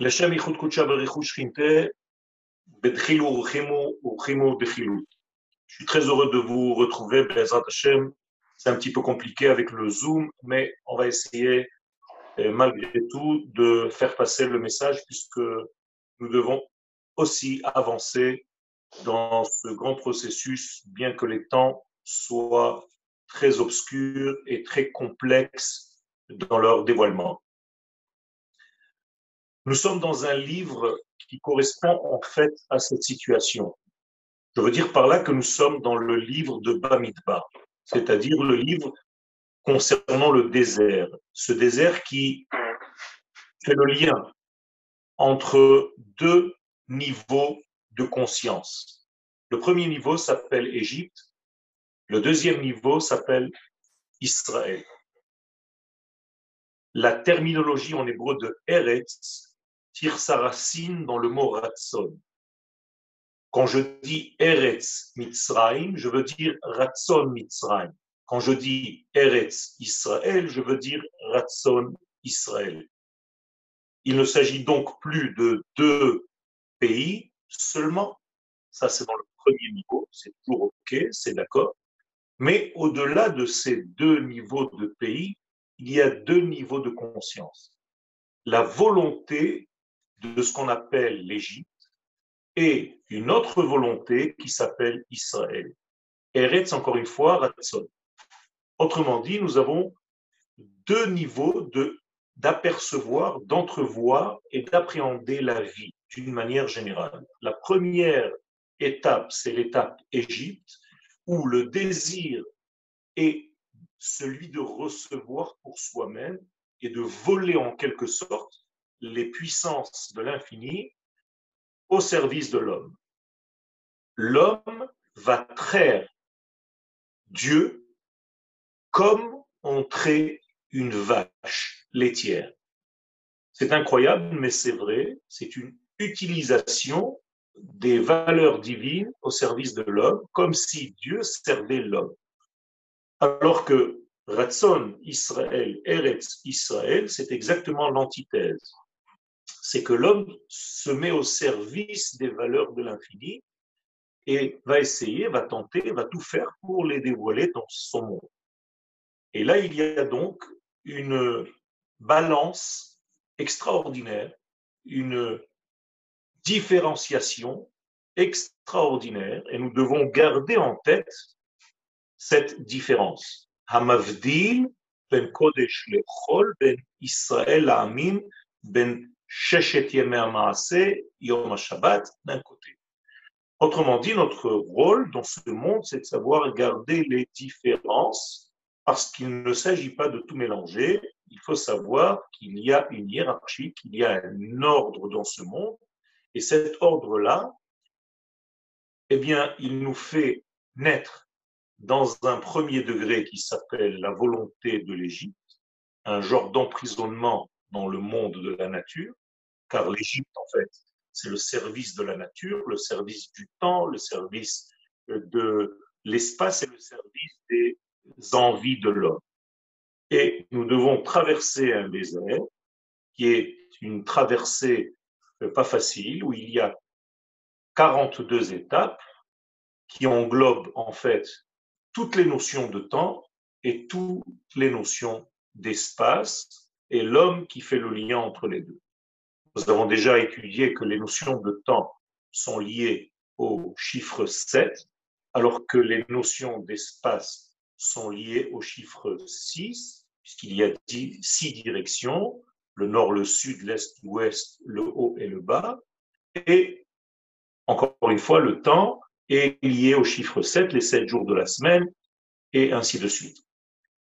לשם ייחוד קודשה ברכוש חינטה, בתחילו ורחימו ורחימו דחילו. Je suis très heureux de vous retrouver, Bezrat Hashem. C'est un petit peu compliqué avec le Zoom, mais on va essayer euh, malgré tout de faire passer le message puisque nous devons aussi avancer dans ce grand processus, bien que les temps soient très obscurs et très complexes dans leur dévoilement. Nous sommes dans un livre qui correspond en fait à cette situation. Je veux dire par là que nous sommes dans le livre de Bamidbar, c'est-à-dire le livre concernant le désert. Ce désert qui fait le lien entre deux niveaux de conscience. Le premier niveau s'appelle Égypte, le deuxième niveau s'appelle Israël. La terminologie en hébreu de Eretz tire sa racine dans le mot Ratson. Quand je dis Eretz Mitzrayim, je veux dire Ratson Mitzrayim. Quand je dis Eretz Israël, je veux dire Ratson Israël. Il ne s'agit donc plus de deux pays seulement. Ça, c'est dans le premier niveau. C'est toujours OK, c'est d'accord. Mais au-delà de ces deux niveaux de pays, il y a deux niveaux de conscience. La volonté de ce qu'on appelle l'Égypte et une autre volonté qui s'appelle Israël. Eretz, encore une fois, Ratson. Autrement dit, nous avons deux niveaux de d'apercevoir, d'entrevoir et d'appréhender la vie d'une manière générale. La première étape, c'est l'étape Égypte, où le désir est celui de recevoir pour soi-même et de voler en quelque sorte les puissances de l'infini au service de l'homme. L'homme va traire Dieu comme on trait une vache laitière. C'est incroyable, mais c'est vrai, c'est une utilisation des valeurs divines au service de l'homme, comme si Dieu servait l'homme. Alors que Ratson Israël, Eretz Israël, c'est exactement l'antithèse c'est que l'homme se met au service des valeurs de l'infini et va essayer, va tenter, va tout faire pour les dévoiler dans son monde. Et là, il y a donc une balance extraordinaire, une différenciation extraordinaire, et nous devons garder en tête cette différence. Hamavdil ben Kodesh ben Israël Amin ben Yom Shabbat d'un côté. Autrement dit, notre rôle dans ce monde, c'est de savoir garder les différences parce qu'il ne s'agit pas de tout mélanger. Il faut savoir qu'il y a une hiérarchie, qu'il y a un ordre dans ce monde. Et cet ordre-là, eh bien, il nous fait naître dans un premier degré qui s'appelle la volonté de l'Égypte, un genre d'emprisonnement dans le monde de la nature, car l'Égypte, en fait, c'est le service de la nature, le service du temps, le service de l'espace et le service des envies de l'homme. Et nous devons traverser un désert qui est une traversée euh, pas facile, où il y a 42 étapes qui englobent en fait toutes les notions de temps et toutes les notions d'espace et l'homme qui fait le lien entre les deux. Nous avons déjà étudié que les notions de temps sont liées au chiffre 7, alors que les notions d'espace sont liées au chiffre 6, puisqu'il y a six directions, le nord, le sud, l'est, l'ouest, le haut et le bas. Et encore une fois, le temps est lié au chiffre 7, les sept jours de la semaine, et ainsi de suite.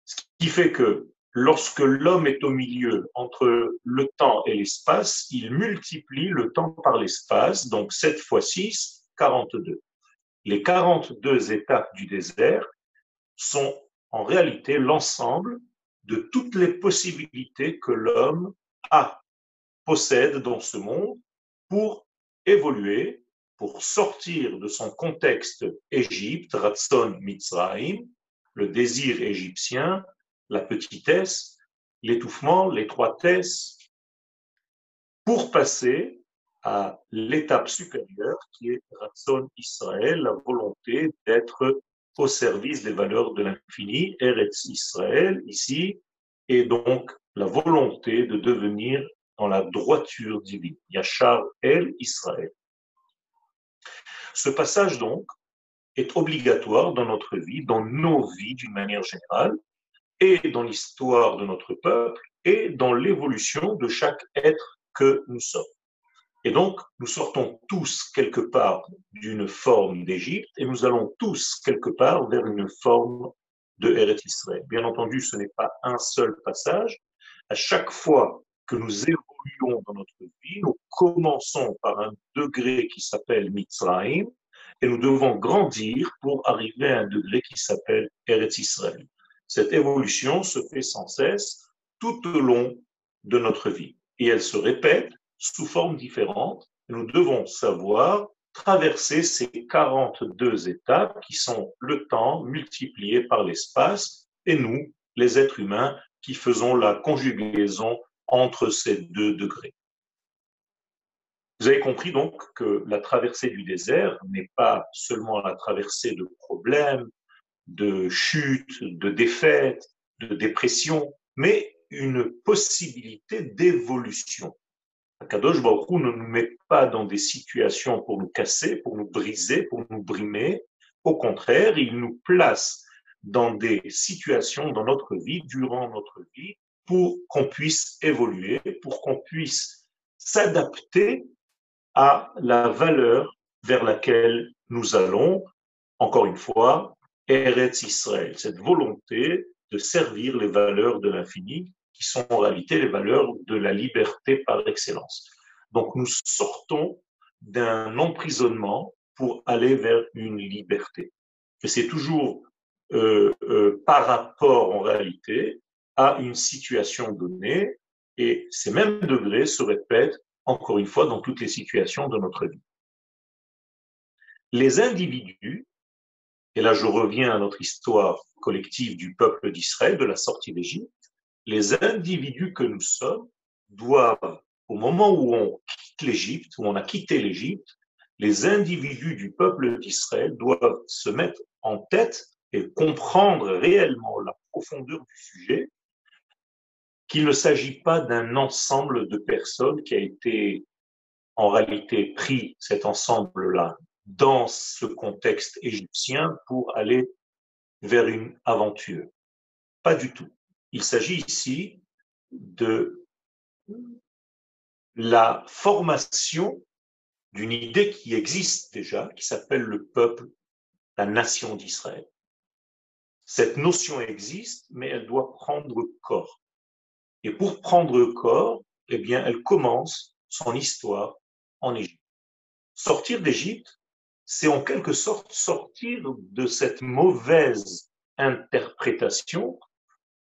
Ce qui fait que lorsque l'homme est au milieu entre le temps et l'espace, il multiplie le temps par l'espace, donc 7 fois 6, 42. Les 42 étapes du désert sont en réalité l'ensemble de toutes les possibilités que l'homme a, possède dans ce monde pour évoluer, pour sortir de son contexte Égypte, Ratson Mitzrayim, le désir égyptien, la petitesse, l'étouffement, l'étroitesse, pour passer à l'étape supérieure qui est Ratson Israël, la volonté d'être au service des valeurs de l'infini, Eretz Israël ici, et donc la volonté de devenir dans la droiture divine, Yachar El Israël. Ce passage donc est obligatoire dans notre vie, dans nos vies d'une manière générale, et dans l'histoire de notre peuple, et dans l'évolution de chaque être que nous sommes. Et donc, nous sortons tous quelque part d'une forme d'Égypte et nous allons tous quelque part vers une forme de Eretz Israël. Bien entendu, ce n'est pas un seul passage. À chaque fois que nous évoluons dans notre vie, nous commençons par un degré qui s'appelle Mitzrayim et nous devons grandir pour arriver à un degré qui s'appelle Eretz Israël. Cette évolution se fait sans cesse tout au long de notre vie et elle se répète sous formes différentes. Nous devons savoir traverser ces 42 étapes qui sont le temps multiplié par l'espace et nous, les êtres humains, qui faisons la conjugaison entre ces deux degrés. Vous avez compris donc que la traversée du désert n'est pas seulement la traversée de problèmes, de chutes, de défaites, de dépression, mais une possibilité d'évolution. Kadosh Baruch ne nous met pas dans des situations pour nous casser, pour nous briser, pour nous brimer. Au contraire, il nous place dans des situations dans notre vie, durant notre vie, pour qu'on puisse évoluer, pour qu'on puisse s'adapter à la valeur vers laquelle nous allons, encore une fois, Eretz Israël, cette volonté de servir les valeurs de l'infini qui sont en réalité les valeurs de la liberté par excellence. Donc nous sortons d'un emprisonnement pour aller vers une liberté. Et c'est toujours euh, euh, par rapport en réalité à une situation donnée, et ces mêmes degrés se répètent encore une fois dans toutes les situations de notre vie. Les individus, et là je reviens à notre histoire collective du peuple d'Israël, de la sortie d'Égypte, les individus que nous sommes doivent, au moment où on quitte l'Égypte, où on a quitté l'Égypte, les individus du peuple d'Israël doivent se mettre en tête et comprendre réellement la profondeur du sujet, qu'il ne s'agit pas d'un ensemble de personnes qui a été en réalité pris cet ensemble-là dans ce contexte égyptien pour aller vers une aventure. Pas du tout. Il s'agit ici de la formation d'une idée qui existe déjà, qui s'appelle le peuple, la nation d'Israël. Cette notion existe, mais elle doit prendre corps. Et pour prendre corps, eh bien, elle commence son histoire en Égypte. Sortir d'Égypte, c'est en quelque sorte sortir de cette mauvaise interprétation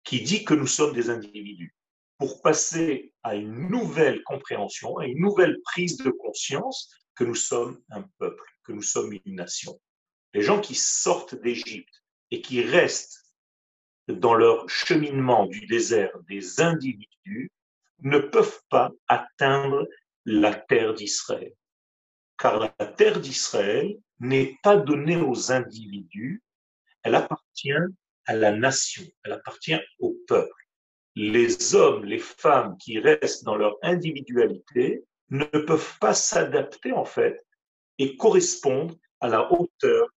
qui dit que nous sommes des individus, pour passer à une nouvelle compréhension, à une nouvelle prise de conscience que nous sommes un peuple, que nous sommes une nation. Les gens qui sortent d'Égypte et qui restent dans leur cheminement du désert des individus ne peuvent pas atteindre la terre d'Israël. Car la terre d'Israël n'est pas donnée aux individus, elle appartient à la nation, elle appartient au peuple. Les hommes, les femmes qui restent dans leur individualité ne peuvent pas s'adapter en fait et correspondre à la hauteur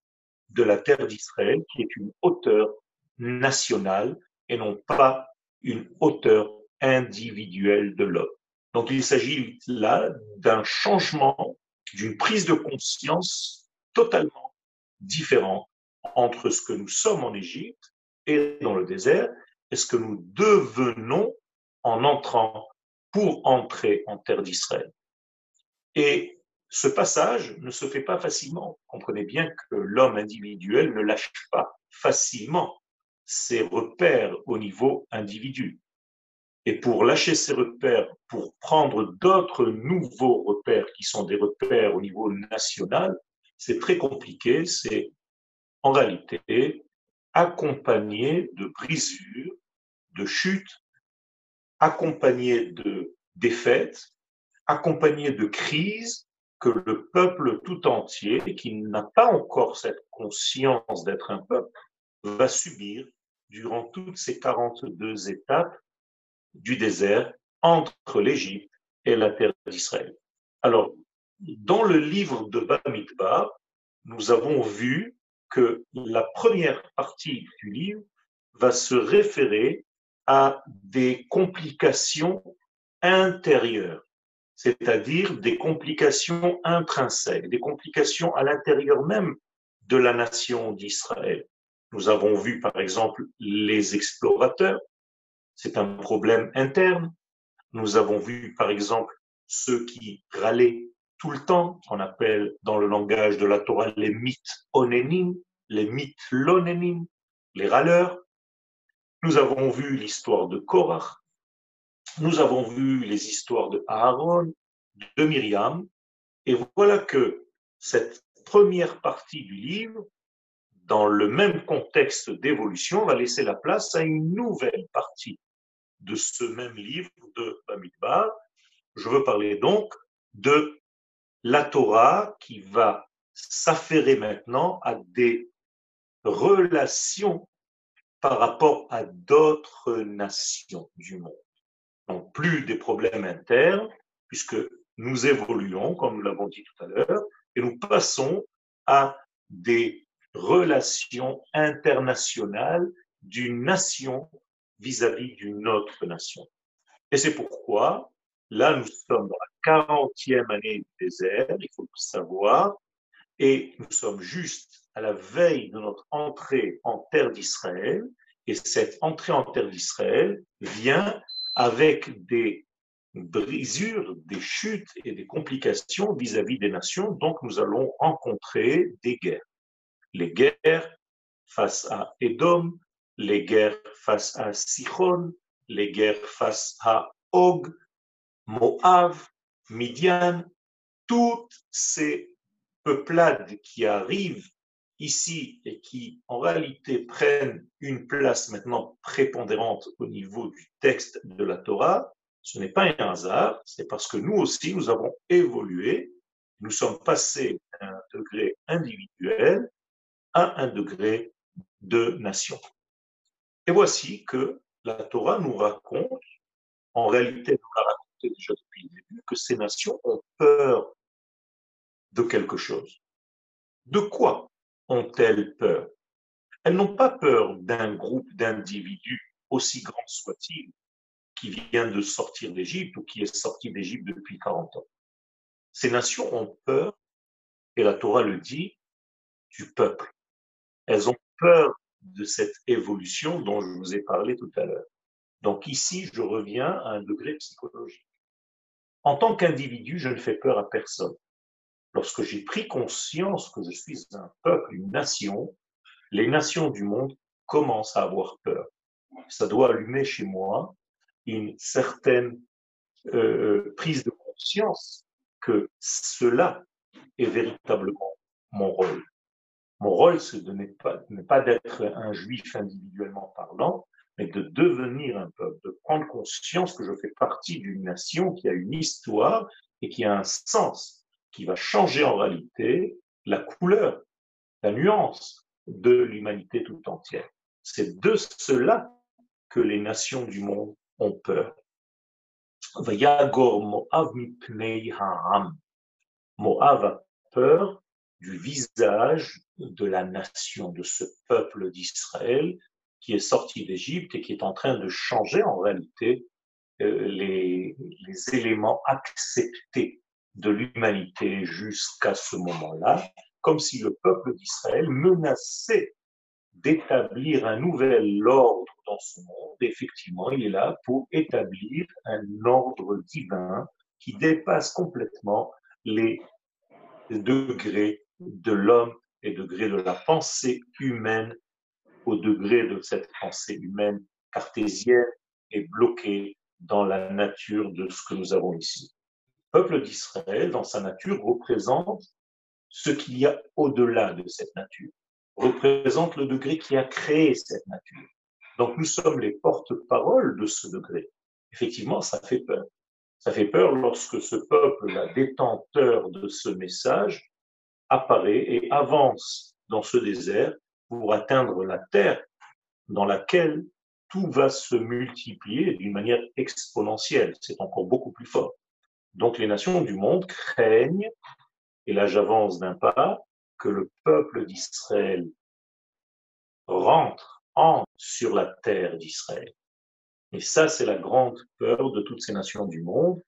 de la terre d'Israël, qui est une hauteur nationale et non pas une hauteur individuelle de l'homme. Donc il s'agit là d'un changement, d'une prise de conscience totalement différente entre ce que nous sommes en Égypte et dans le désert est ce que nous devenons en entrant pour entrer en terre d'Israël. Et ce passage ne se fait pas facilement. Comprenez bien que l'homme individuel ne lâche pas facilement ses repères au niveau individu. Et pour lâcher ses repères, pour prendre d'autres nouveaux repères qui sont des repères au niveau national, c'est très compliqué. C'est en réalité accompagné de brisures, de chutes, accompagné de défaites, accompagné de crises que le peuple tout entier, qui n'a pas encore cette conscience d'être un peuple, va subir durant toutes ces 42 étapes du désert entre l'Égypte et la terre d'Israël. Alors, dans le livre de Bamidbar, nous avons vu que la première partie du livre va se référer à des complications intérieures, c'est-à-dire des complications intrinsèques, des complications à l'intérieur même de la nation d'Israël. Nous avons vu par exemple les explorateurs, c'est un problème interne. Nous avons vu par exemple ceux qui râlaient tout le temps, qu'on appelle dans le langage de la Torah les mythes onénim, les mythes lonénim, les râleurs. Nous avons vu l'histoire de Korach, nous avons vu les histoires de Aaron, de Myriam, et voilà que cette première partie du livre, dans le même contexte d'évolution, va laisser la place à une nouvelle partie de ce même livre de Bamidbar. Je veux parler donc de la Torah qui va s'affairer maintenant à des relations par rapport à d'autres nations du monde. Donc plus des problèmes internes, puisque nous évoluons, comme nous l'avons dit tout à l'heure, et nous passons à des relations internationales d'une nation vis-à-vis d'une autre nation. Et c'est pourquoi, là, nous sommes dans la 40e année du désert, il faut le savoir, et nous sommes juste à la veille de notre entrée en terre d'Israël, et cette entrée en terre d'Israël vient avec des brisures, des chutes et des complications vis-à-vis des nations, donc nous allons rencontrer des guerres. Les guerres face à Édom, les guerres face à Sichon, les guerres face à Og, Moab, Midian, toutes ces peuplades qui arrivent ici et qui en réalité prennent une place maintenant prépondérante au niveau du texte de la Torah, ce n'est pas un hasard, c'est parce que nous aussi, nous avons évolué, nous sommes passés d'un degré individuel à un degré de nation. Et voici que la Torah nous raconte, en réalité, nous l'a raconté déjà depuis le début, que ces nations ont peur de quelque chose. De quoi ont-elles peur? Elles n'ont pas peur d'un groupe d'individus, aussi grand soit-il, qui vient de sortir d'Égypte ou qui est sorti d'Égypte depuis 40 ans. Ces nations ont peur, et la Torah le dit, du peuple. Elles ont peur de cette évolution dont je vous ai parlé tout à l'heure. Donc ici, je reviens à un degré psychologique. En tant qu'individu, je ne fais peur à personne. Lorsque j'ai pris conscience que je suis un peuple, une nation, les nations du monde commencent à avoir peur. Ça doit allumer chez moi une certaine euh, prise de conscience que cela est véritablement mon rôle. Mon rôle, ce n'est pas, pas d'être un juif individuellement parlant, mais de devenir un peuple, de prendre conscience que je fais partie d'une nation qui a une histoire et qui a un sens qui va changer en réalité la couleur, la nuance de l'humanité tout entière. C'est de cela que les nations du monde ont peur. Moab a peur du visage de la nation, de ce peuple d'Israël qui est sorti d'Égypte et qui est en train de changer en réalité euh, les, les éléments acceptés de l'humanité jusqu'à ce moment-là, comme si le peuple d'Israël menaçait d'établir un nouvel ordre dans ce monde. Effectivement, il est là pour établir un ordre divin qui dépasse complètement les degrés de l'homme et degrés de la pensée humaine au degré de cette pensée humaine cartésienne et bloquée dans la nature de ce que nous avons ici peuple d'Israël, dans sa nature, représente ce qu'il y a au-delà de cette nature, représente le degré qui a créé cette nature. Donc nous sommes les porte-paroles de ce degré. Effectivement, ça fait peur. Ça fait peur lorsque ce peuple, la détenteur de ce message, apparaît et avance dans ce désert pour atteindre la terre dans laquelle tout va se multiplier d'une manière exponentielle. C'est encore beaucoup plus fort. Donc les nations du monde craignent, et là j'avance d'un pas, que le peuple d'Israël rentre en sur la terre d'Israël. Et ça, c'est la grande peur de toutes ces nations du monde,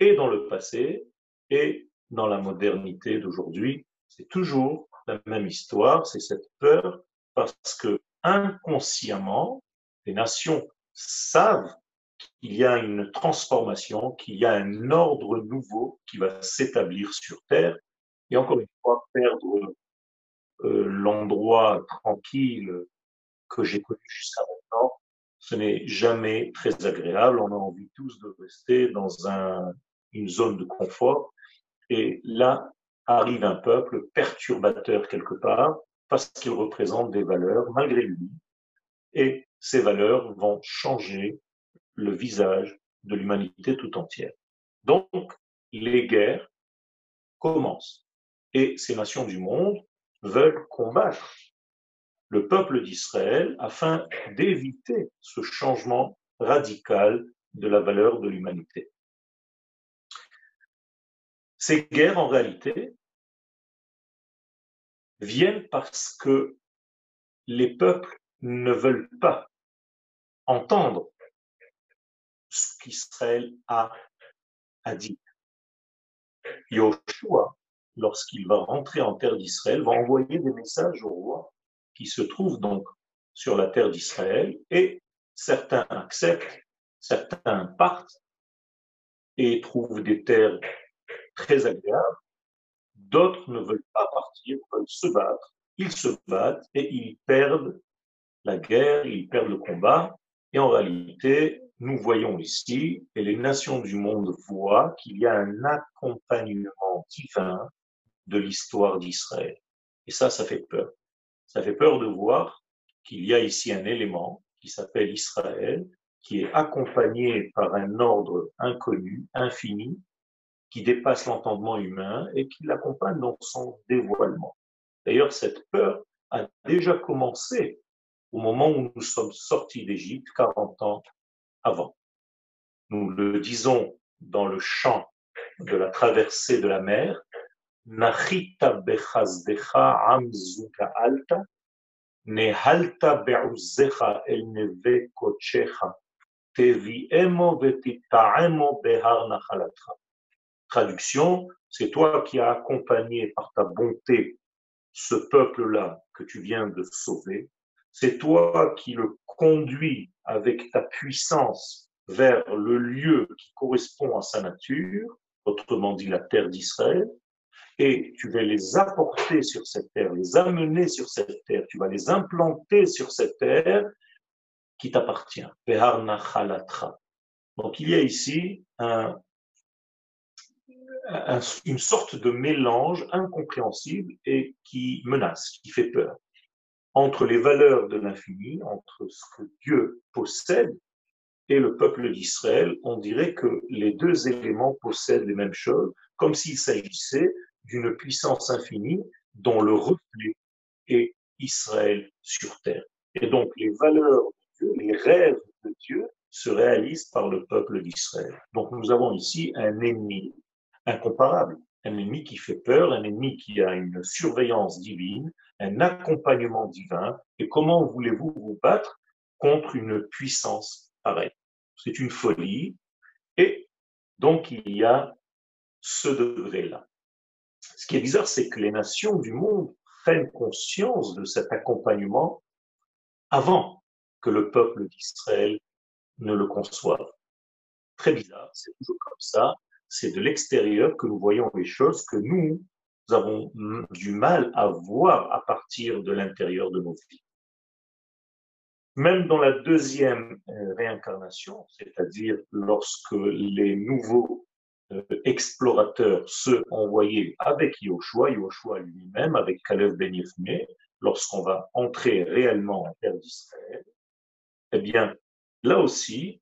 et dans le passé, et dans la modernité d'aujourd'hui. C'est toujours la même histoire, c'est cette peur parce que inconsciemment, les nations savent qu'il y a une transformation, qu'il y a un ordre nouveau qui va s'établir sur Terre. Et encore une fois, perdre euh, l'endroit tranquille que j'ai connu jusqu'à maintenant, ce n'est jamais très agréable. On a envie tous de rester dans un, une zone de confort. Et là arrive un peuple perturbateur quelque part, parce qu'il représente des valeurs malgré lui. Et ces valeurs vont changer le visage de l'humanité tout entière. Donc, les guerres commencent. Et ces nations du monde veulent combattre le peuple d'Israël afin d'éviter ce changement radical de la valeur de l'humanité. Ces guerres, en réalité, viennent parce que les peuples ne veulent pas entendre ce qu'Israël a à dire. Yoshua, lorsqu'il va rentrer en terre d'Israël, va envoyer des messages au roi qui se trouve donc sur la terre d'Israël et certains acceptent, certains partent et trouvent des terres très agréables, d'autres ne veulent pas partir, veulent se battre, ils se battent et ils perdent la guerre, ils perdent le combat et en réalité, nous voyons ici, et les nations du monde voient qu'il y a un accompagnement divin de l'histoire d'Israël. Et ça, ça fait peur. Ça fait peur de voir qu'il y a ici un élément qui s'appelle Israël, qui est accompagné par un ordre inconnu, infini, qui dépasse l'entendement humain et qui l'accompagne dans son dévoilement. D'ailleurs, cette peur a déjà commencé au moment où nous sommes sortis d'Égypte, 40 ans avant. Nous le disons dans le chant de la traversée de la mer, Nachita amzuka alta, nehalta be'uzecha el neve kochecha, behar nachalatra. Traduction, c'est toi qui as accompagné par ta bonté ce peuple-là que tu viens de sauver. C'est toi qui le conduis avec ta puissance vers le lieu qui correspond à sa nature, autrement dit la terre d'Israël, et tu vas les apporter sur cette terre, les amener sur cette terre, tu vas les implanter sur cette terre qui t'appartient. Donc il y a ici un, une sorte de mélange incompréhensible et qui menace, qui fait peur entre les valeurs de l'infini, entre ce que Dieu possède et le peuple d'Israël, on dirait que les deux éléments possèdent les mêmes choses, comme s'il s'agissait d'une puissance infinie dont le reflet est Israël sur terre. Et donc les valeurs de Dieu, les rêves de Dieu se réalisent par le peuple d'Israël. Donc nous avons ici un ennemi incomparable, un ennemi qui fait peur, un ennemi qui a une surveillance divine, un accompagnement divin. Et comment voulez-vous vous battre contre une puissance pareille? C'est une folie. Et donc il y a ce degré-là. Ce qui est bizarre, c'est que les nations du monde prennent conscience de cet accompagnement avant que le peuple d'Israël ne le conçoive. Très bizarre, c'est toujours comme ça. C'est de l'extérieur que nous voyons les choses que nous, avons du mal à voir à partir de l'intérieur de nos vies. Même dans la deuxième euh, réincarnation, c'est-à-dire lorsque les nouveaux euh, explorateurs, ceux envoyés avec Yoshua, Yoshua lui-même, avec Caleb Ben Yefne, lorsqu'on va entrer réellement en terre d'Israël, eh bien, là aussi,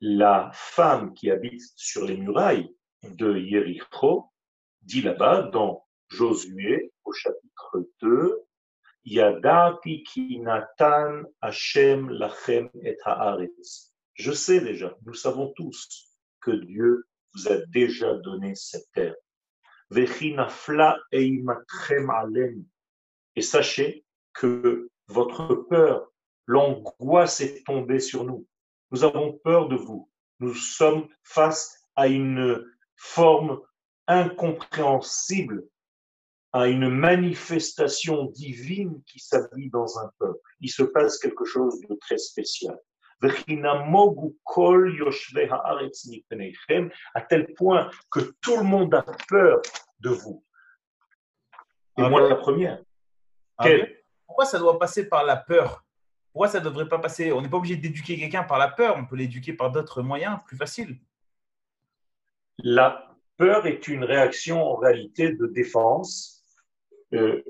la femme qui habite sur les murailles de Yericho dit là-bas dans Josué au chapitre 2, Yadati ki et. Je sais déjà, nous savons tous que Dieu vous a déjà donné cette terre. Et sachez que votre peur, l'angoisse est tombée sur nous. Nous avons peur de vous. Nous sommes face à une forme incompréhensible, à une manifestation divine qui s'habille dans un peuple. Il se passe quelque chose de très spécial à tel point que tout le monde a peur de vous. Et moi, la première. Pourquoi ça doit passer par la peur? Pourquoi ça ne devrait pas passer On n'est pas obligé d'éduquer quelqu'un par la peur, on peut l'éduquer par d'autres moyens plus faciles. La peur est une réaction en réalité de défense. Euh,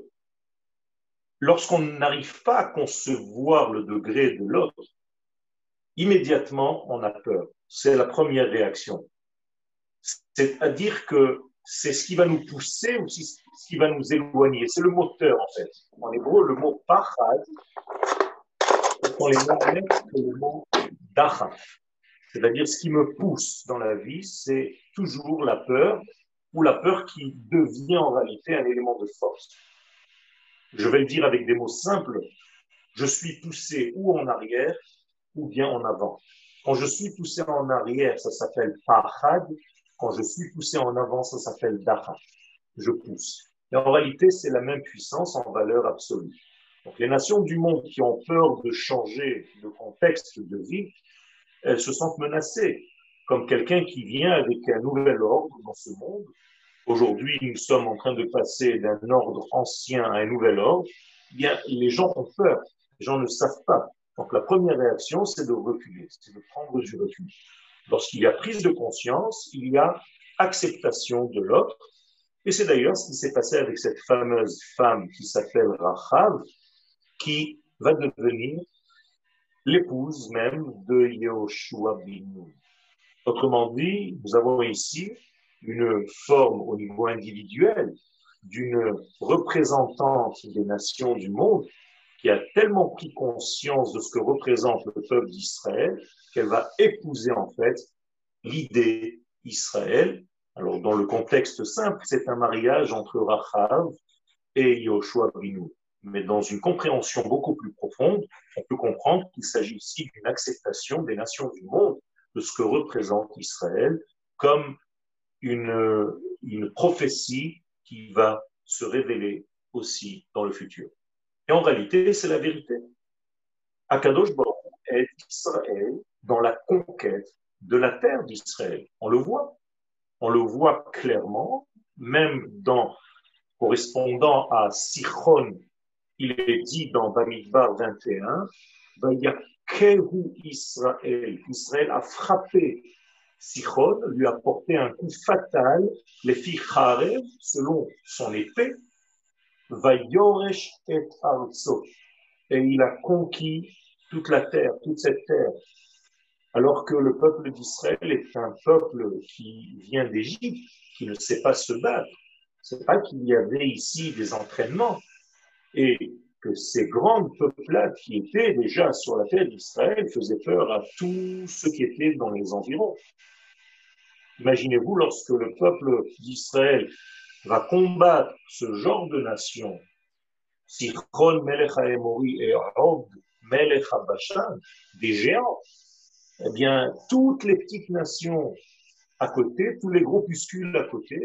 lorsqu'on n'arrive pas à concevoir le degré de l'autre, immédiatement on a peur. C'est la première réaction. C'est-à-dire que c'est ce qui va nous pousser ou ce qui va nous éloigner. C'est le moteur en fait. En hébreu, le mot pachad, on les le mot dachaf. C'est-à-dire ce qui me pousse dans la vie, c'est toujours la peur ou la peur qui devient en réalité un élément de force. Je vais le dire avec des mots simples. Je suis poussé ou en arrière ou bien en avant. Quand je suis poussé en arrière, ça s'appelle pahad. Quand je suis poussé en avant, ça s'appelle daha. Je pousse. Et en réalité, c'est la même puissance en valeur absolue. Donc les nations du monde qui ont peur de changer de contexte de vie, elles se sentent menacées, comme quelqu'un qui vient avec un nouvel ordre dans ce monde. Aujourd'hui, nous sommes en train de passer d'un ordre ancien à un nouvel ordre. Eh bien, les gens ont peur. Les gens ne savent pas. Donc la première réaction, c'est de reculer, c'est de prendre du recul. Lorsqu'il y a prise de conscience, il y a acceptation de l'autre. Et c'est d'ailleurs ce qui s'est passé avec cette fameuse femme qui s'appelle Rachav, qui va devenir l'épouse même de Yehoshua bin Autrement dit, nous avons ici une forme au niveau individuel d'une représentante des nations du monde qui a tellement pris conscience de ce que représente le peuple d'Israël qu'elle va épouser en fait l'idée Israël. Alors dans le contexte simple, c'est un mariage entre Rachav et Yoshua Binu. Mais dans une compréhension beaucoup plus profonde, on peut comprendre qu'il s'agit ici d'une acceptation des nations du monde de ce que représente Israël comme une, une prophétie qui va se révéler aussi dans le futur. Et en réalité, c'est la vérité. Akadosh Baruch est Israël dans la conquête de la terre d'Israël. On le voit. On le voit clairement, même dans, correspondant à Sichon, il est dit dans Bamidbar 21, Kehu Israël. Israël a frappé Sichon, lui a porté un coup fatal, les filles selon son épée, et Et il a conquis toute la terre, toute cette terre. Alors que le peuple d'Israël est un peuple qui vient d'Égypte, qui ne sait pas se battre. C'est pas qu'il y avait ici des entraînements et que ces grandes peuplades qui étaient déjà sur la terre d'Israël faisaient peur à tous ceux qui étaient dans les environs. Imaginez-vous lorsque le peuple d'Israël va combattre ce genre de nation, Sichon Melech Haemori et Og Melech Bashan, des géants, eh bien, toutes les petites nations à côté, tous les groupuscules à côté,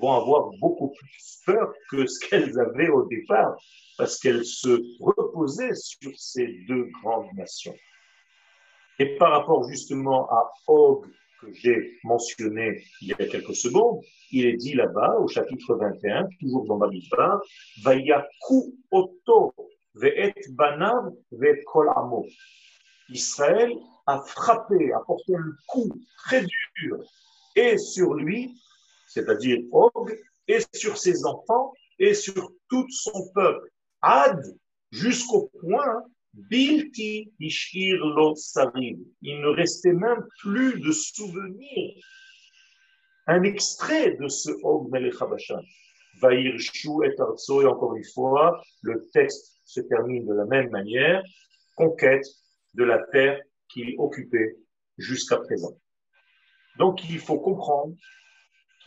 vont avoir beaucoup plus peur que ce qu'elles avaient au départ, parce qu'elles se reposaient sur ces deux grandes nations. Et par rapport justement à Og que j'ai mentionné il y a quelques secondes, il est dit là-bas, au chapitre 21, toujours dans Bamidbar, Vayaku oto ve'et banav ve'et kol amo. Israël a frappé, a porté un coup très dur, et sur lui, c'est-à-dire Og, et sur ses enfants, et sur tout son peuple. Ad, jusqu'au point Bilti ishir lo sarim. Il ne restait même plus de souvenir. Un extrait de ce Og Melech Vaïrshu et Arzo, et encore une fois, le texte se termine de la même manière, conquête de la terre qu'il occupait jusqu'à présent. Donc il faut comprendre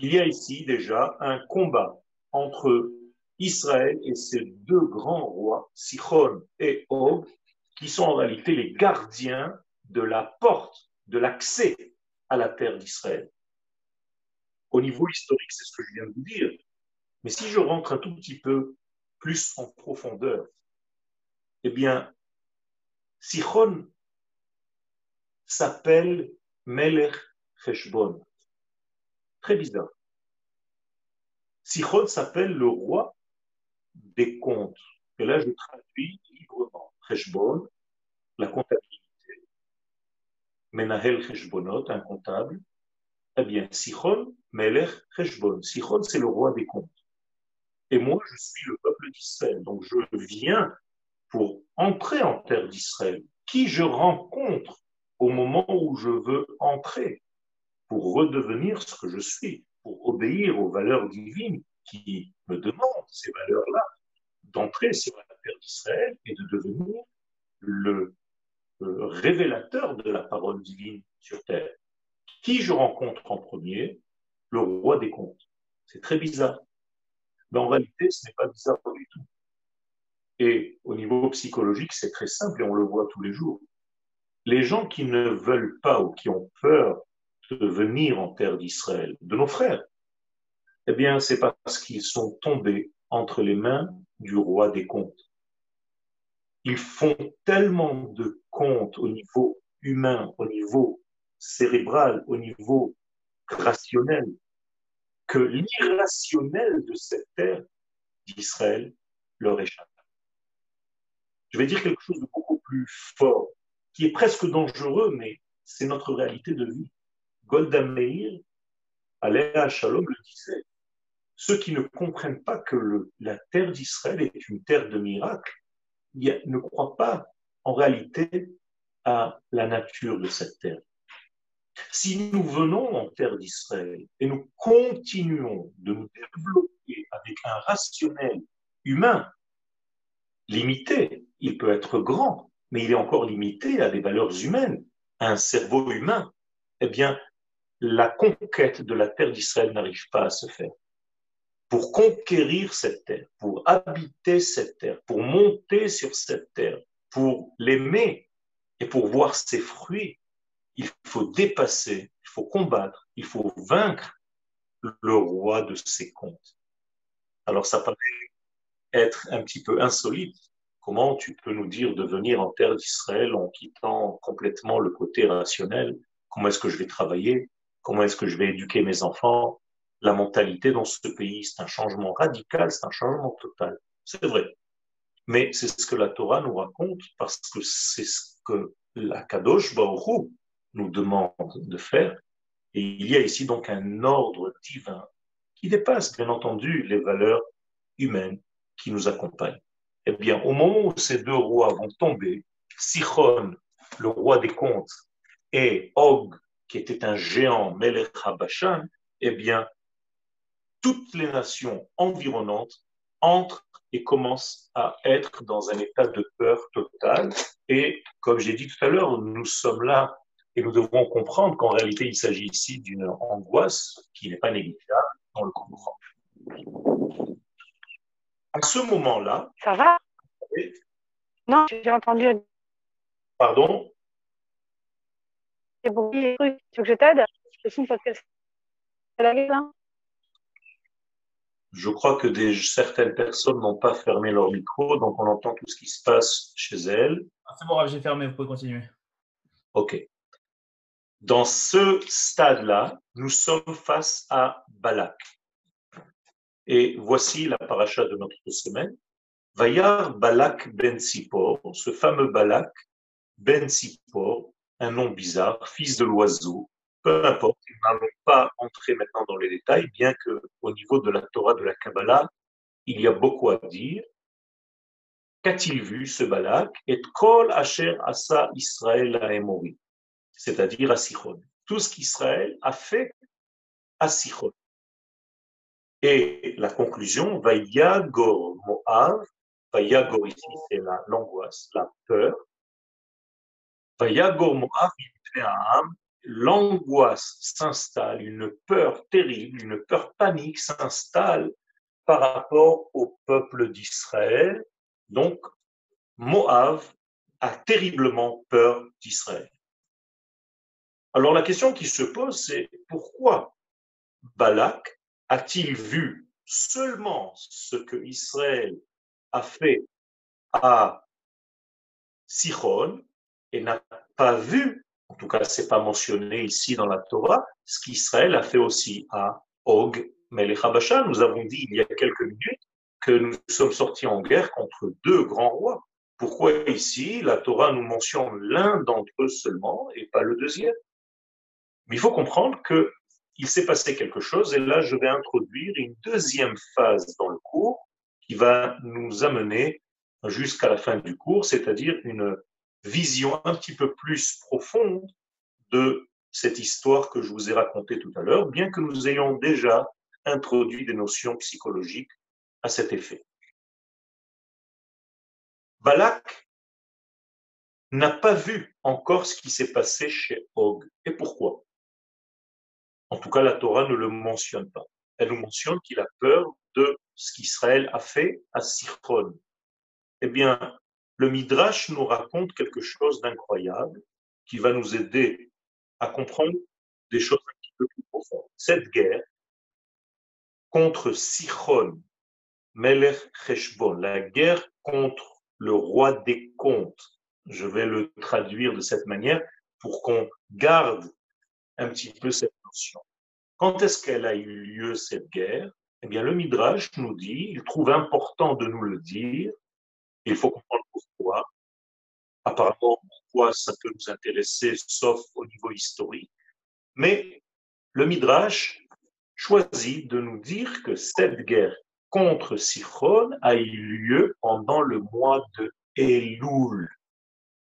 qu'il y a ici déjà un combat entre Israël et ses deux grands rois, Sichon et Og, qui sont en réalité les gardiens de la porte, de l'accès à la terre d'Israël. Au niveau historique, c'est ce que je viens de vous dire. Mais si je rentre un tout petit peu plus en profondeur, eh bien, Sichon s'appelle Melech Cheshbon. Très bizarre. Sichon s'appelle le roi des comptes. Et là, je traduis librement. Cheshbon, la comptabilité. Menahel Cheshbonot, un comptable. Eh bien, Sichon, Melech Cheshbon. Sichon, c'est le roi des comptes. Et moi, je suis le peuple d'Israël. Donc, je viens pour entrer en terre d'Israël. Qui je rencontre au moment où je veux entrer pour redevenir ce que je suis, pour obéir aux valeurs divines qui me demandent ces valeurs-là, d'entrer sur la terre d'Israël et de devenir le, le révélateur de la parole divine sur terre. Qui je rencontre en premier? Le roi des comptes. C'est très bizarre. Mais en réalité, ce n'est pas bizarre du tout. Et au niveau psychologique, c'est très simple et on le voit tous les jours. Les gens qui ne veulent pas ou qui ont peur venir en terre d'Israël, de nos frères, eh bien, c'est parce qu'ils sont tombés entre les mains du roi des comptes. Ils font tellement de comptes au niveau humain, au niveau cérébral, au niveau rationnel, que l'irrationnel de cette terre d'Israël leur échappe. Je vais dire quelque chose de beaucoup plus fort, qui est presque dangereux, mais c'est notre réalité de vie. Golda Meir, Aléa Shalom le disait, ceux qui ne comprennent pas que la terre d'Israël est une terre de miracle, ne croient pas en réalité à la nature de cette terre. Si nous venons en terre d'Israël et nous continuons de nous développer avec un rationnel humain limité, il peut être grand, mais il est encore limité à des valeurs humaines, à un cerveau humain, eh bien, la conquête de la terre d'Israël n'arrive pas à se faire. Pour conquérir cette terre, pour habiter cette terre, pour monter sur cette terre, pour l'aimer et pour voir ses fruits, il faut dépasser, il faut combattre, il faut vaincre le roi de ses comptes. Alors ça paraît être un petit peu insolite. Comment tu peux nous dire de venir en terre d'Israël en quittant complètement le côté rationnel? Comment est-ce que je vais travailler? Comment est-ce que je vais éduquer mes enfants? La mentalité dans ce pays, c'est un changement radical, c'est un changement total. C'est vrai. Mais c'est ce que la Torah nous raconte parce que c'est ce que la Kadosh Baruch nous demande de faire. Et il y a ici donc un ordre divin qui dépasse bien entendu les valeurs humaines qui nous accompagnent. Eh bien, au moment où ces deux rois vont tomber, Sichon, le roi des contes, et Og, qui était un géant, Melech HaBashan, eh bien, toutes les nations environnantes entrent et commencent à être dans un état de peur totale. Et comme j'ai dit tout à l'heure, nous sommes là et nous devrons comprendre qu'en réalité, il s'agit ici d'une angoisse qui n'est pas négligeable dans le comprend. À ce moment-là. Ça va? Non, j'ai entendu. Pardon? C'est beaucoup Tu veux que je t'aide? Je crois que des, certaines personnes n'ont pas fermé leur micro, donc on entend tout ce qui se passe chez elles. Ah, c'est bon, j'ai fermé, vous pouvez continuer. Ok. Dans ce stade-là, nous sommes face à Balak. Et voici la paracha de notre semaine. Vayar Balak ben Sipor, ce fameux Balak ben Sipor, un nom bizarre, fils de l'oiseau, peu importe, nous n'allons pas entrer maintenant dans les détails, bien que au niveau de la Torah de la Kabbalah, il y a beaucoup à dire. Qu'a-t-il vu ce Balak? Et Kol Asher Asa Israël c'est-à-dire à. Tout ce qu'Israël a fait à Sichon. Et la conclusion, Vayagor Moav, Vayagor ici, c'est l'angoisse, la, peur. L'angoisse s'installe, une peur terrible, une peur panique s'installe par rapport au peuple d'Israël. Donc, Moab a terriblement peur d'Israël. Alors la question qui se pose, c'est pourquoi Balak a-t-il vu seulement ce que Israël a fait à Sichon et n'a pas vu, en tout cas c'est pas mentionné ici dans la Torah, ce qu'Israël a fait aussi à Og Melech Nous avons dit il y a quelques minutes que nous sommes sortis en guerre contre deux grands rois. Pourquoi ici la Torah nous mentionne l'un d'entre eux seulement et pas le deuxième? Mais il faut comprendre que il s'est passé quelque chose et là je vais introduire une deuxième phase dans le cours qui va nous amener jusqu'à la fin du cours, c'est-à-dire une vision un petit peu plus profonde de cette histoire que je vous ai racontée tout à l'heure, bien que nous ayons déjà introduit des notions psychologiques à cet effet. Balak n'a pas vu encore ce qui s'est passé chez Og. Et pourquoi? En tout cas, la Torah ne le mentionne pas. Elle nous mentionne qu'il a peur de ce qu'Israël a fait à Sichon. Eh bien, le Midrash nous raconte quelque chose d'incroyable qui va nous aider à comprendre des choses un petit peu plus profondes. Cette guerre contre Sichon, Melech Cheshbon, la guerre contre le roi des comptes. Je vais le traduire de cette manière pour qu'on garde un petit peu cette notion. Quand est-ce qu'elle a eu lieu, cette guerre? Eh bien, le Midrash nous dit, il trouve important de nous le dire, il faut comprendre. Apparemment, pourquoi ça peut nous intéresser, sauf au niveau historique. Mais le Midrash choisit de nous dire que cette guerre contre Sichon a eu lieu pendant le mois de Elul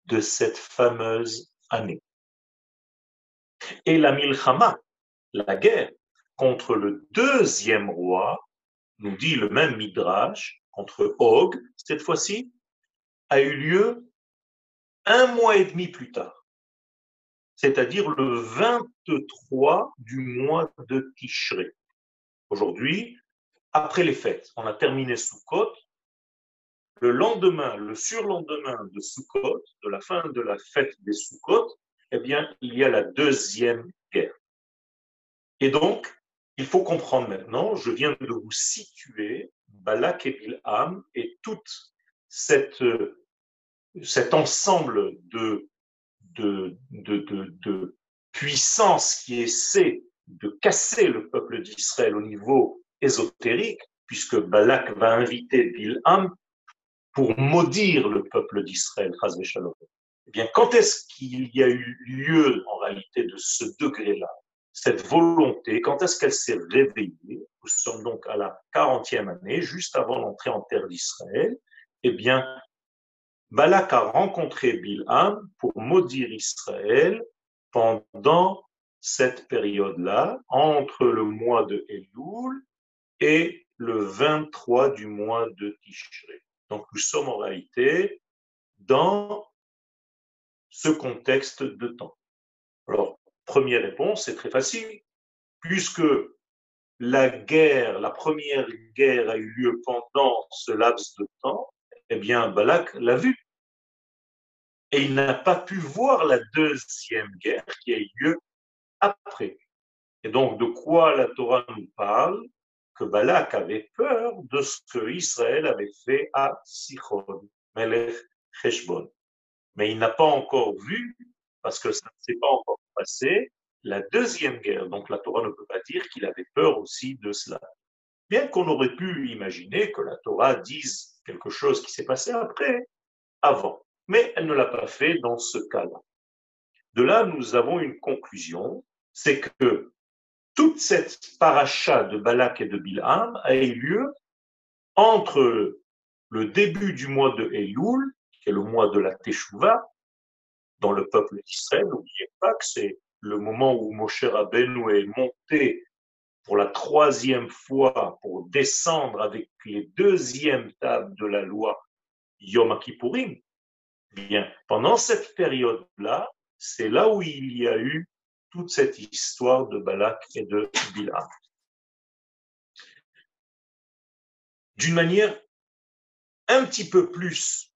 de cette fameuse année. Et la Milchama, la guerre contre le deuxième roi, nous dit le même Midrash, contre Og, cette fois-ci, a eu lieu un mois et demi plus tard c'est-à-dire le 23 du mois de Tishré. Aujourd'hui, après les fêtes, on a terminé Sukkot. Le lendemain, le surlendemain de Sukkot, de la fin de la fête des Sukkot, eh bien, il y a la deuxième guerre. Et donc, il faut comprendre maintenant, je viens de vous situer Balak et Bilham et tout cette, cet ensemble de de, de, puissance qui essaie de casser le peuple d'Israël au niveau ésotérique, puisque Balak va inviter Bilham pour maudire le peuple d'Israël, Eh bien, quand est-ce qu'il y a eu lieu en réalité de ce degré-là, cette volonté, quand est-ce qu'elle s'est réveillée? Nous sommes donc à la 40e année, juste avant l'entrée en terre d'Israël. Eh bien, Balak a rencontré Bilham pour maudire Israël pendant cette période-là, entre le mois de Elul et le 23 du mois de Tishré. Donc nous sommes en réalité dans ce contexte de temps. Alors, première réponse, c'est très facile, puisque la guerre, la première guerre a eu lieu pendant ce laps de temps, eh bien, Balak l'a vu et il n'a pas pu voir la deuxième guerre qui a eu lieu après. Et donc, de quoi la Torah nous parle? Que Balak avait peur de ce que Israël avait fait à Sichon, Melech Heshbon. Mais il n'a pas encore vu, parce que ça ne s'est pas encore passé, la deuxième guerre. Donc la Torah ne peut pas dire qu'il avait peur aussi de cela. Bien qu'on aurait pu imaginer que la Torah dise quelque chose qui s'est passé après, avant mais elle ne l'a pas fait dans ce cas-là. De là, nous avons une conclusion, c'est que toute cette paracha de Balak et de Bilham a eu lieu entre le début du mois de Elul, qui est le mois de la Teshuvah, dans le peuple d'Israël. N'oubliez pas que c'est le moment où Moshe Rabbeinu est monté pour la troisième fois pour descendre avec les deuxièmes tables de la loi Yom Kippourim. Bien, pendant cette période-là, c'est là où il y a eu toute cette histoire de Balak et de Bilam. D'une manière un petit peu plus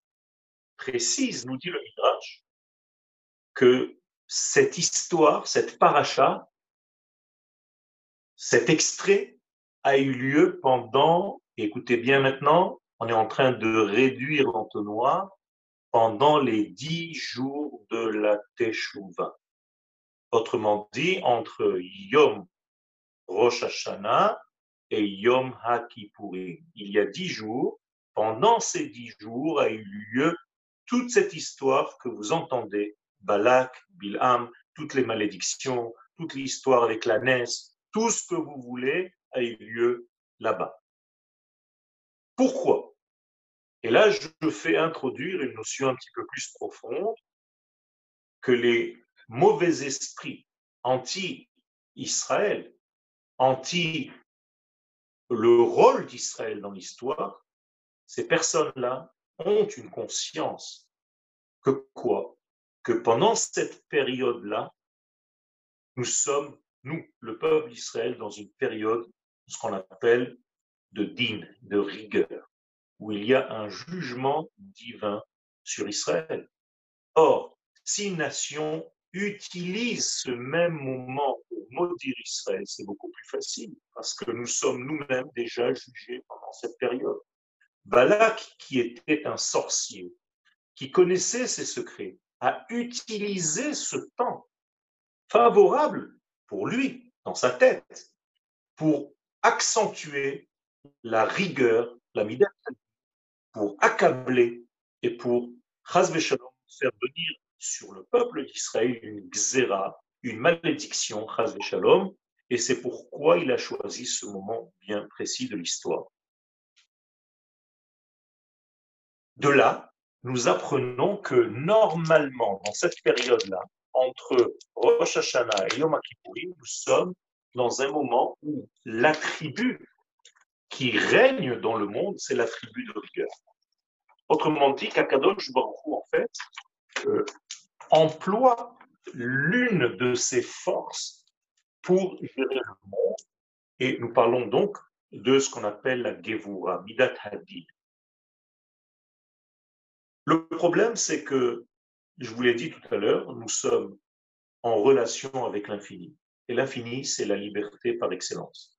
précise, nous dit le Midrash, que cette histoire, cette paracha, cet extrait a eu lieu pendant, écoutez bien maintenant, on est en train de réduire l'entonnoir, pendant les dix jours de la Teshuvah. Autrement dit, entre Yom Rosh Hashanah et Yom HaKippurim. Il y a dix jours, pendant ces dix jours a eu lieu toute cette histoire que vous entendez Balak, Bilham, toutes les malédictions, toute l'histoire avec la naisse, tout ce que vous voulez a eu lieu là-bas. Pourquoi? Et là, je fais introduire une notion un petit peu plus profonde que les mauvais esprits anti-Israël, anti le rôle d'Israël dans l'histoire, ces personnes-là ont une conscience que quoi? Que pendant cette période-là, nous sommes, nous, le peuple d'Israël, dans une période, ce qu'on appelle de din, de rigueur, où il y a un jugement divin sur Israël. Or, si une nation utilise ce même moment pour maudire Israël, c'est beaucoup plus facile, parce que nous sommes nous-mêmes déjà jugés pendant cette période. Balak, qui était un sorcier, qui connaissait ses secrets, à utiliser ce temps favorable pour lui, dans sa tête, pour accentuer la rigueur, la midate, pour accabler et pour faire venir sur le peuple d'Israël une xéra, une malédiction, shalom, et c'est pourquoi il a choisi ce moment bien précis de l'histoire. De là, nous apprenons que normalement, dans cette période-là, entre Rosh Hashanah et Yom Kippourim, nous sommes dans un moment où l'attribut qui règne dans le monde, c'est l'attribut de rigueur. Autrement dit, Kakadosh Baruch en fait, euh, emploie l'une de ses forces pour gérer le monde, et nous parlons donc de ce qu'on appelle la Gevura, Midat Hadid. Le problème, c'est que, je vous l'ai dit tout à l'heure, nous sommes en relation avec l'infini. Et l'infini, c'est la liberté par excellence.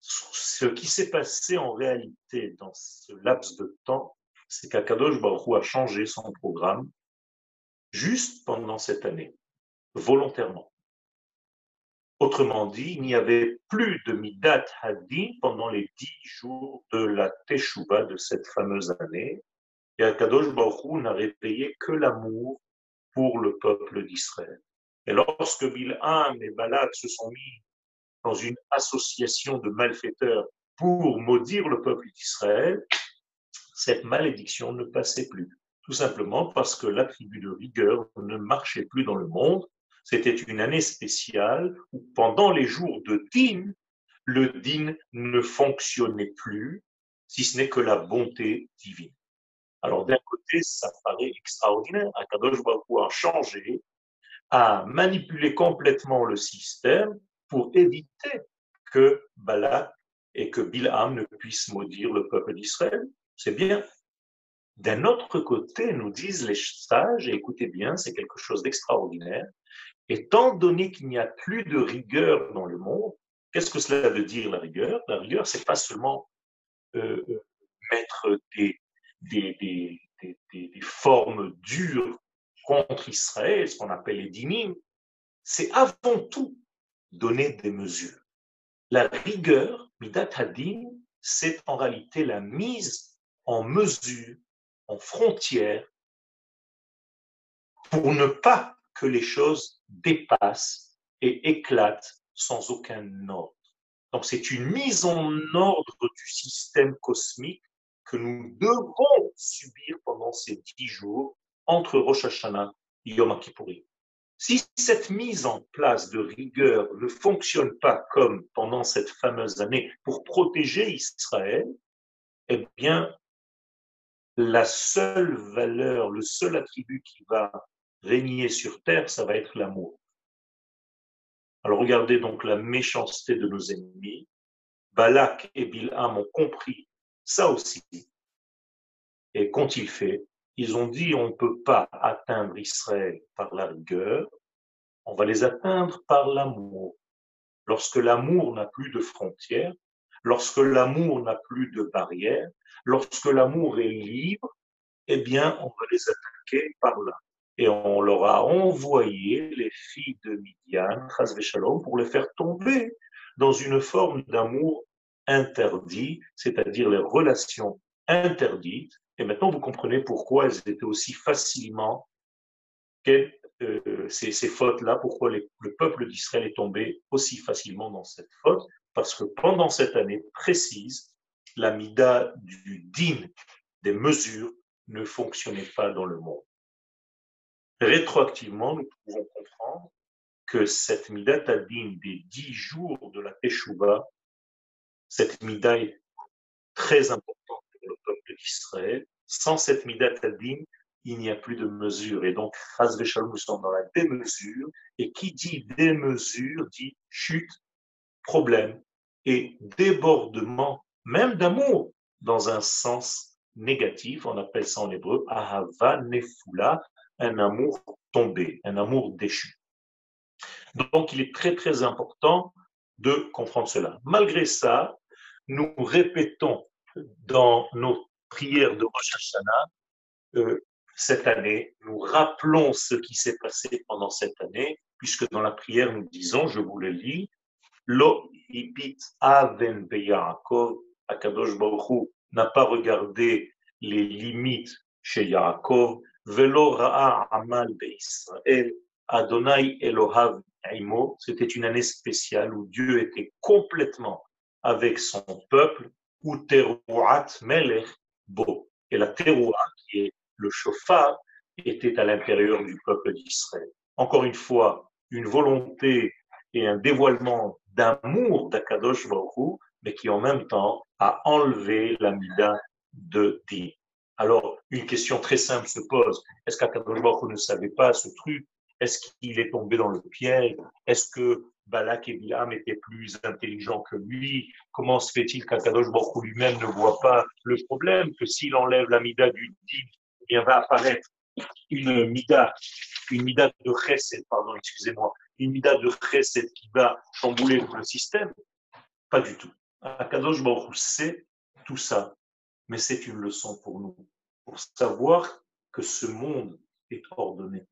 Ce qui s'est passé en réalité dans ce laps de temps, c'est qu'Akadosh Baruch a changé son programme juste pendant cette année, volontairement. Autrement dit, il n'y avait plus de Midat Hadin pendant les dix jours de la Teshuvah de cette fameuse année, et Akadosh Baruch n'a réveillé que l'amour pour le peuple d'Israël. Et lorsque Bilham et Balak se sont mis dans une association de malfaiteurs pour maudire le peuple d'Israël, cette malédiction ne passait plus. Tout simplement parce que l'attribut de rigueur ne marchait plus dans le monde. C'était une année spéciale où pendant les jours de Din, le Din ne fonctionnait plus, si ce n'est que la bonté divine. Alors d'un côté, ça paraît extraordinaire. Akadosh Baruch a changé, a manipulé complètement le système pour éviter que Balak et que Bilham ne puissent maudire le peuple d'Israël. C'est bien. D'un autre côté, nous disent les sages, et écoutez bien, c'est quelque chose d'extraordinaire, étant donné qu'il n'y a plus de rigueur dans le monde, qu'est-ce que cela veut dire la rigueur? La rigueur, c'est pas seulement euh, euh, mettre des, des, formes dures contre Israël, ce qu'on appelle les dynimes, c'est avant tout donner des mesures. La rigueur, Midat Hadim, c'est en réalité la mise en mesure, en frontière, pour ne pas que les choses dépassent et éclatent sans aucun ordre. Donc c'est une mise en ordre du système cosmique que nous devons subir pendant ces dix jours entre Rosh Hashanah et Yom Kippourim. Si cette mise en place de rigueur ne fonctionne pas comme pendant cette fameuse année pour protéger Israël, eh bien, la seule valeur, le seul attribut qui va régner sur terre, ça va être l'amour. Alors regardez donc la méchanceté de nos ennemis. Balak et Bilham ont compris ça aussi. Et qu'ont-ils fait Ils ont dit on ne peut pas atteindre Israël par la rigueur, on va les atteindre par l'amour. Lorsque l'amour n'a plus de frontières, lorsque l'amour n'a plus de barrières, lorsque l'amour est libre, eh bien, on va les attaquer par là et on leur a envoyé les filles de Midian, pour les faire tomber dans une forme d'amour interdit, c'est-à-dire les relations interdites. Et maintenant, vous comprenez pourquoi elles étaient aussi facilement, euh, ces, ces fautes-là, pourquoi le peuple d'Israël est tombé aussi facilement dans cette faute, parce que pendant cette année précise, la mida du din, des mesures, ne fonctionnait pas dans le monde. Rétroactivement, nous pouvons comprendre que cette Midat Adin des dix jours de la Teshuvah, cette Midah est très importante pour le peuple d'Israël. Sans cette Midat Adin, il n'y a plus de mesure. Et donc, Chaz nous sommes dans la démesure. Et qui dit démesure dit chute, problème et débordement, même d'amour, dans un sens négatif. On appelle ça en hébreu Ahava Nefula, un amour tombé, un amour déchu. Donc il est très très important de comprendre cela. Malgré ça, nous répétons dans nos prières de Rosh Hashanah, euh, cette année, nous rappelons ce qui s'est passé pendant cette année, puisque dans la prière nous disons, je vous le lis, Lo ibit aven beyaakov, Akadosh Baruch n'a pas regardé les limites chez Yaakov, Velo Amal Israël, Adonai Elohav Aimo, c'était une année spéciale où Dieu était complètement avec son peuple, ou Teruat Melech Bo. Et la Teruat, qui est le chauffard, était à l'intérieur du peuple d'Israël. Encore une fois, une volonté et un dévoilement d'amour d'Akadosh Baruch mais qui en même temps a enlevé la mida de Di. Alors, une question très simple se pose. Est-ce qu'Akadosh ne savait pas ce truc Est-ce qu'il est tombé dans le piège? Est-ce que Balak et Bilam étaient plus intelligents que lui? Comment se fait-il qu'Akadosh Baruch lui-même ne voit pas le problème Que s'il enlève la mida du din, eh bien va apparaître une mida, une de chesed, pardon, excusez-moi, une mida de chesed qui va chambouler le système? Pas du tout. Akadosh Baruch sait tout ça mais c'est une leçon pour nous, pour savoir que ce monde est ordonné.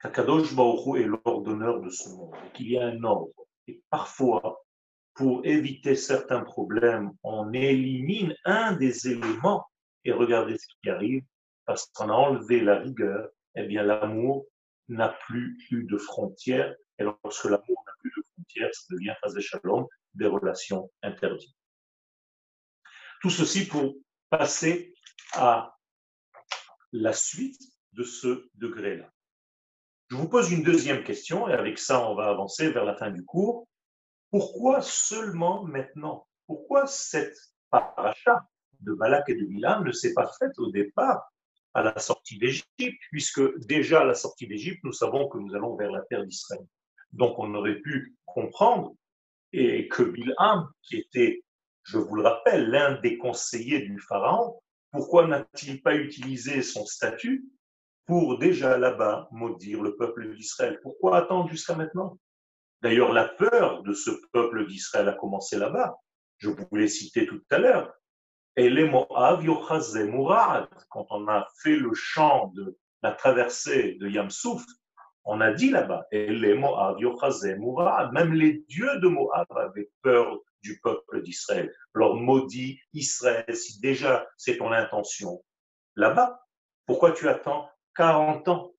Kakadosh Baruch est l'ordonneur de ce monde, qu'il y a un ordre. Et parfois, pour éviter certains problèmes, on élimine un des éléments et regardez ce qui arrive, parce qu'on a enlevé la rigueur, eh bien l'amour n'a plus eu de frontières, et lorsque l'amour n'a plus de frontières, ça devient phase de shalom, des relations interdites. Tout ceci pour passer à la suite de ce degré-là. Je vous pose une deuxième question, et avec ça, on va avancer vers la fin du cours. Pourquoi seulement maintenant? Pourquoi cette paracha de Balak et de Bilam ne s'est pas faite au départ à la sortie d'Égypte, puisque déjà à la sortie d'Égypte, nous savons que nous allons vers la terre d'Israël. Donc on aurait pu comprendre et que Bilam, qui était je vous le rappelle, l'un des conseillers du Pharaon, pourquoi n'a-t-il pas utilisé son statut pour déjà là-bas maudire le peuple d'Israël Pourquoi attendre jusqu'à maintenant? D'ailleurs, la peur de ce peuple d'Israël a commencé là-bas. Je vous l'ai cité tout à l'heure. Et les Moab Murad, quand on a fait le chant de la traversée de Yamsouf, on a dit là-bas, et les Moab Murad, même les dieux de Moab avaient peur du peuple d'Israël. Alors maudit Israël, si déjà c'est ton intention là-bas, pourquoi tu attends 40 ans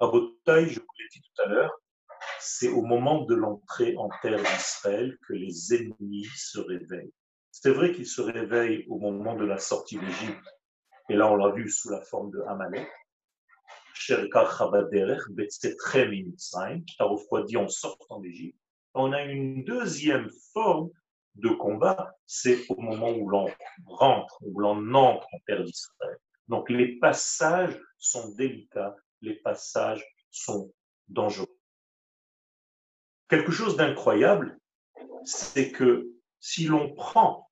À taille, je vous l'ai dit tout à l'heure, c'est au moment de l'entrée en terre d'Israël que les ennemis se réveillent. C'est vrai qu'il se réveille au moment de la sortie d'Égypte, et là on l'a vu sous la forme de Amalek, qui a refroidi en sortant d'Égypte. On a une deuxième forme de combat, c'est au moment où l'on rentre, où l'on entre en terre d'Israël. Donc les passages sont délicats, les passages sont dangereux. Quelque chose d'incroyable, c'est que si l'on prend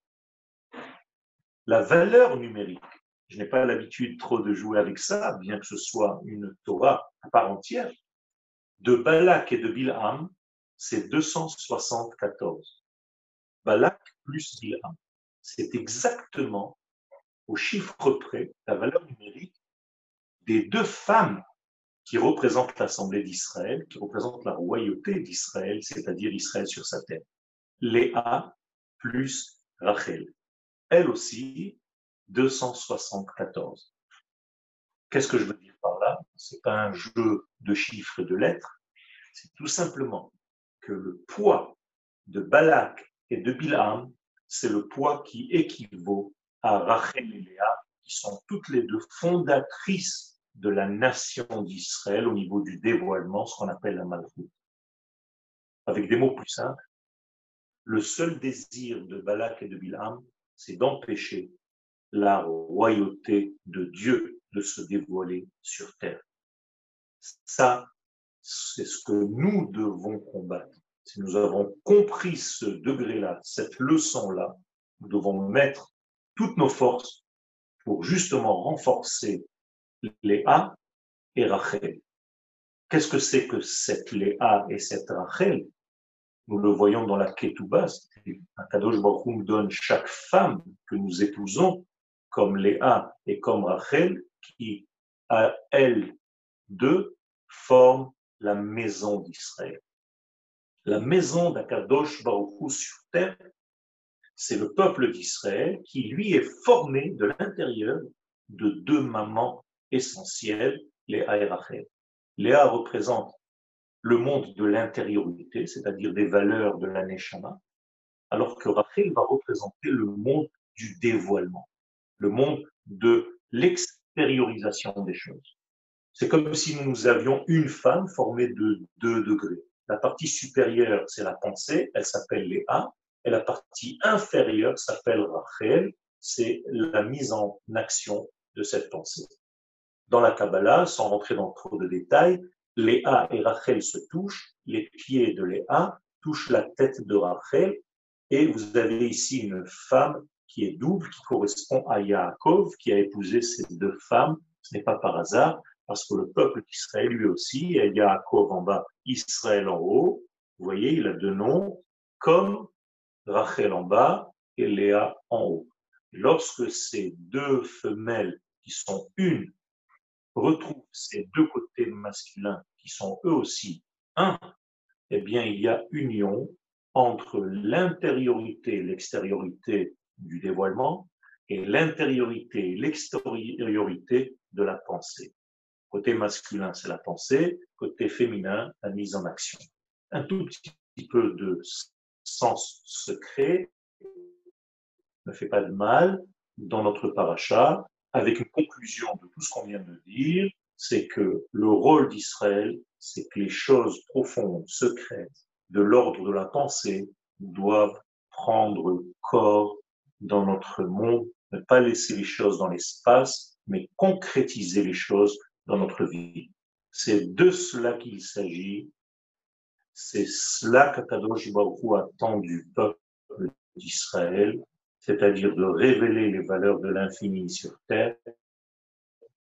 la valeur numérique, je n'ai pas l'habitude trop de jouer avec ça, bien que ce soit une Torah à part entière, de Balak et de Bilham, c'est 274. Balak plus Bilham. C'est exactement au chiffre près la valeur numérique des deux femmes qui représentent l'Assemblée d'Israël, qui représentent la royauté d'Israël, c'est-à-dire Israël sur sa terre. Léa plus Rachel. Elle aussi, 274. Qu'est-ce que je veux dire par là? C'est pas un jeu de chiffres et de lettres, c'est tout simplement que le poids de Balak et de Bilham, c'est le poids qui équivaut à Rachel et Léa, qui sont toutes les deux fondatrices de la nation d'Israël au niveau du dévoilement, ce qu'on appelle la Malchut. Avec des mots plus simples, le seul désir de Balak et de Bilham, c'est d'empêcher la royauté de Dieu de se dévoiler sur terre. Ça, c'est ce que nous devons combattre. Si nous avons compris ce degré-là, cette leçon-là, nous devons mettre toutes nos forces pour justement renforcer Léa et Rachel. Qu'est-ce que c'est que cette Léa et cette Rachel? Nous le voyons dans la Ketouba, Kadosh Baruch nous donne chaque femme que nous épousons comme Léa et comme Rachel, qui, à elles deux, forment la maison d'Israël. La maison d'Akadosh Baruch sur terre, c'est le peuple d'Israël qui, lui, est formé de l'intérieur de deux mamans essentielles, Léa et Rachel. Léa représente le monde de l'intériorité, c'est-à-dire des valeurs de la alors que Rachel va représenter le monde du dévoilement le monde de l'extériorisation des choses. C'est comme si nous avions une femme formée de deux degrés. La partie supérieure, c'est la pensée, elle s'appelle Léa, et la partie inférieure s'appelle Rachel, c'est la mise en action de cette pensée. Dans la Kabbalah, sans rentrer dans trop de détails, Léa et Rachel se touchent, les pieds de Léa touchent la tête de Rachel, et vous avez ici une femme qui est double, qui correspond à Yaakov, qui a épousé ces deux femmes. Ce n'est pas par hasard, parce que le peuple d'Israël, lui aussi, Yaakov en bas, Israël en haut. Vous voyez, il a deux noms, comme Rachel en bas et Léa en haut. Lorsque ces deux femelles, qui sont une, retrouvent ces deux côtés masculins, qui sont eux aussi un, eh bien, il y a union entre l'intériorité et l'extériorité du dévoilement et l'intériorité et l'extériorité de la pensée. Côté masculin, c'est la pensée, côté féminin, la mise en action. Un tout petit peu de sens secret ne fait pas de mal dans notre paracha, avec une conclusion de tout ce qu'on vient de dire, c'est que le rôle d'Israël, c'est que les choses profondes, secrètes, de l'ordre de la pensée, doivent prendre corps dans notre monde, ne pas laisser les choses dans l'espace, mais concrétiser les choses dans notre vie. C'est de cela qu'il s'agit. C'est cela qu'Akadosh Baruch attend du peuple d'Israël, c'est-à-dire de révéler les valeurs de l'infini sur terre.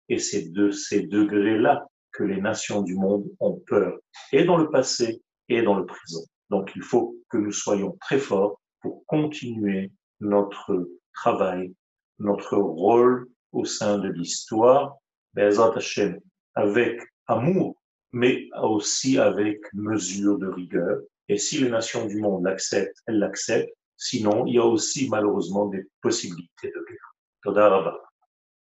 Et c'est de ces degrés-là que les nations du monde ont peur, et dans le passé et dans le présent. Donc il faut que nous soyons très forts pour continuer notre travail, notre rôle au sein de l'histoire, avec amour, mais aussi avec mesure de rigueur. Et si les nations du monde l'acceptent, elles l'acceptent. Sinon, il y a aussi malheureusement des possibilités de guerre.